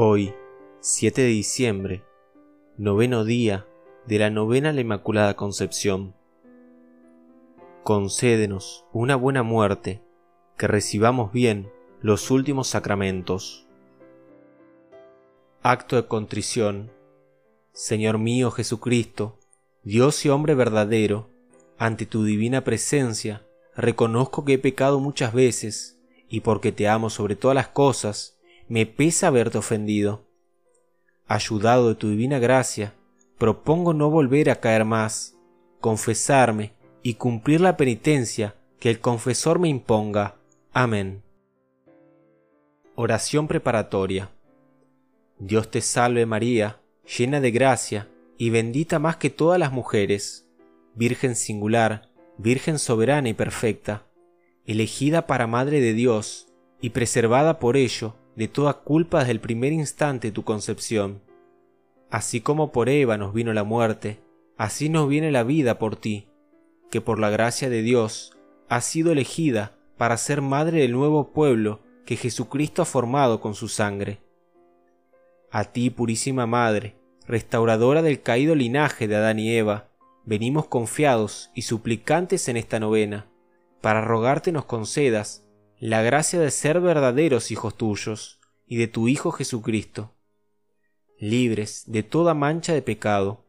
Hoy, 7 de diciembre, noveno día de la novena a la Inmaculada Concepción. Concédenos una buena muerte, que recibamos bien los últimos sacramentos. Acto de contrición. Señor mío Jesucristo, Dios y hombre verdadero, ante tu divina presencia, reconozco que he pecado muchas veces, y porque te amo sobre todas las cosas, me pesa haberte ofendido. Ayudado de tu divina gracia, propongo no volver a caer más, confesarme y cumplir la penitencia que el confesor me imponga. Amén. Oración preparatoria. Dios te salve María, llena de gracia y bendita más que todas las mujeres, Virgen singular, Virgen soberana y perfecta, elegida para Madre de Dios y preservada por ello de toda culpa desde el primer instante de tu concepción. Así como por Eva nos vino la muerte, así nos viene la vida por ti, que por la gracia de Dios has sido elegida para ser madre del nuevo pueblo que Jesucristo ha formado con su sangre. A ti, purísima Madre, restauradora del caído linaje de Adán y Eva, venimos confiados y suplicantes en esta novena, para rogarte nos concedas la gracia de ser verdaderos hijos tuyos y de tu Hijo Jesucristo, libres de toda mancha de pecado.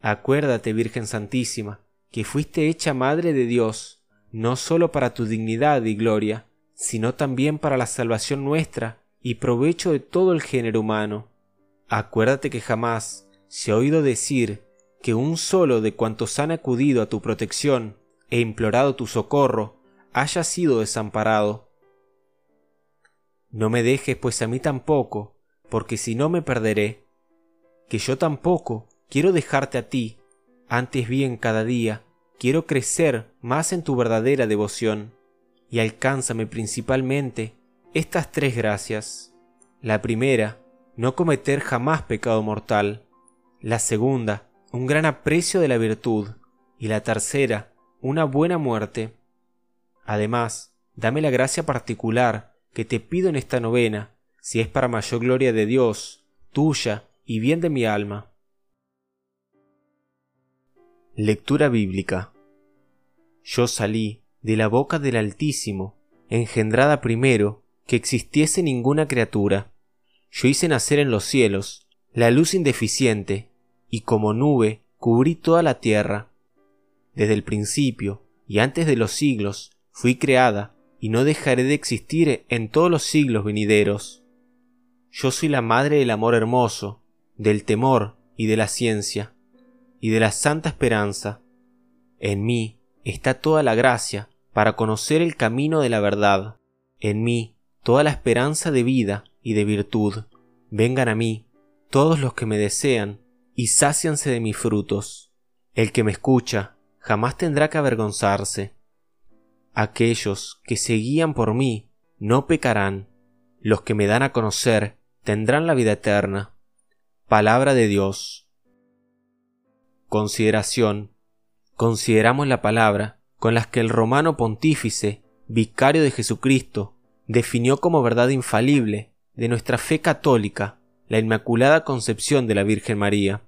Acuérdate, Virgen Santísima, que fuiste hecha Madre de Dios, no sólo para tu dignidad y gloria, sino también para la salvación nuestra y provecho de todo el género humano. Acuérdate que jamás se ha oído decir que un solo de cuantos han acudido a tu protección e implorado tu socorro haya sido desamparado. No me dejes pues a mí tampoco, porque si no me perderé, que yo tampoco quiero dejarte a ti, antes bien cada día quiero crecer más en tu verdadera devoción, y alcánzame principalmente estas tres gracias. La primera, no cometer jamás pecado mortal. La segunda, un gran aprecio de la virtud. Y la tercera, una buena muerte. Además, dame la gracia particular que te pido en esta novena, si es para mayor gloria de Dios, tuya y bien de mi alma. Lectura bíblica. Yo salí de la boca del Altísimo, engendrada primero que existiese ninguna criatura. Yo hice nacer en los cielos la luz indeficiente, y como nube cubrí toda la tierra. Desde el principio y antes de los siglos fui creada y no dejaré de existir en todos los siglos venideros. Yo soy la madre del amor hermoso, del temor y de la ciencia, y de la santa esperanza. En mí está toda la gracia para conocer el camino de la verdad. En mí toda la esperanza de vida y de virtud. Vengan a mí todos los que me desean y sácianse de mis frutos. El que me escucha jamás tendrá que avergonzarse. Aquellos que se guían por mí no pecarán, los que me dan a conocer tendrán la vida eterna. Palabra de Dios. Consideración. Consideramos la palabra con las que el romano pontífice, vicario de Jesucristo, definió como verdad infalible de nuestra fe católica la Inmaculada Concepción de la Virgen María.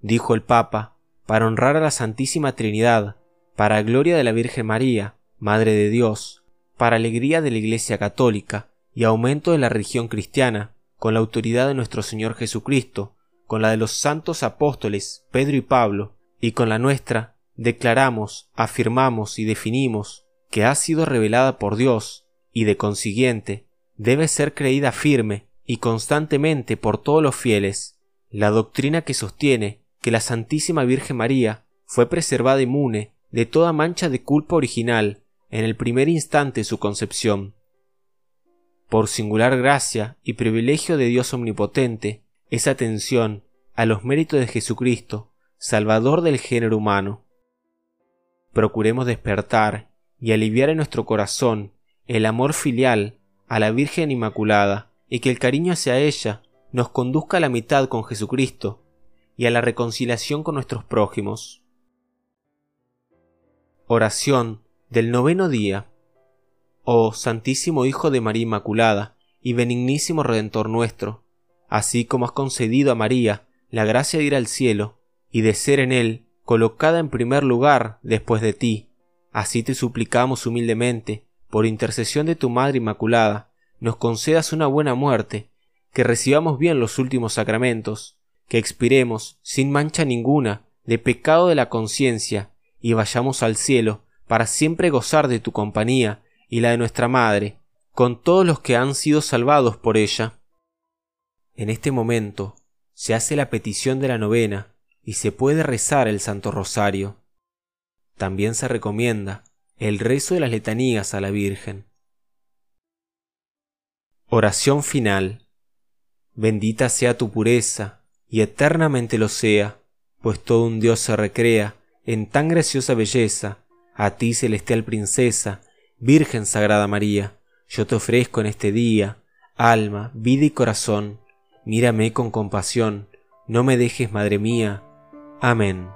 Dijo el Papa, para honrar a la Santísima Trinidad, para gloria de la Virgen María, Madre de Dios, para alegría de la Iglesia Católica y aumento de la religión cristiana, con la autoridad de nuestro Señor Jesucristo, con la de los santos apóstoles Pedro y Pablo, y con la nuestra, declaramos, afirmamos y definimos que ha sido revelada por Dios, y de consiguiente debe ser creída firme y constantemente por todos los fieles, la doctrina que sostiene que la Santísima Virgen María fue preservada inmune de toda mancha de culpa original en el primer instante de su concepción. Por singular gracia y privilegio de Dios Omnipotente, esa atención a los méritos de Jesucristo, Salvador del género humano. Procuremos despertar y aliviar en nuestro corazón el amor filial a la Virgen Inmaculada y que el cariño hacia ella nos conduzca a la mitad con Jesucristo y a la reconciliación con nuestros prójimos. Oración del noveno día. Oh Santísimo Hijo de María Inmaculada y benignísimo Redentor nuestro, así como has concedido a María la gracia de ir al cielo y de ser en él colocada en primer lugar después de ti. Así te suplicamos humildemente, por intercesión de tu Madre Inmaculada, nos concedas una buena muerte, que recibamos bien los últimos sacramentos, que expiremos sin mancha ninguna de pecado de la conciencia y vayamos al cielo para siempre gozar de tu compañía y la de nuestra Madre, con todos los que han sido salvados por ella. En este momento se hace la petición de la novena y se puede rezar el Santo Rosario. También se recomienda el rezo de las letanías a la Virgen. Oración final. Bendita sea tu pureza, y eternamente lo sea, pues todo un Dios se recrea en tan graciosa belleza, a ti celestial princesa, Virgen Sagrada María, yo te ofrezco en este día, alma, vida y corazón, mírame con compasión, no me dejes, Madre mía. Amén.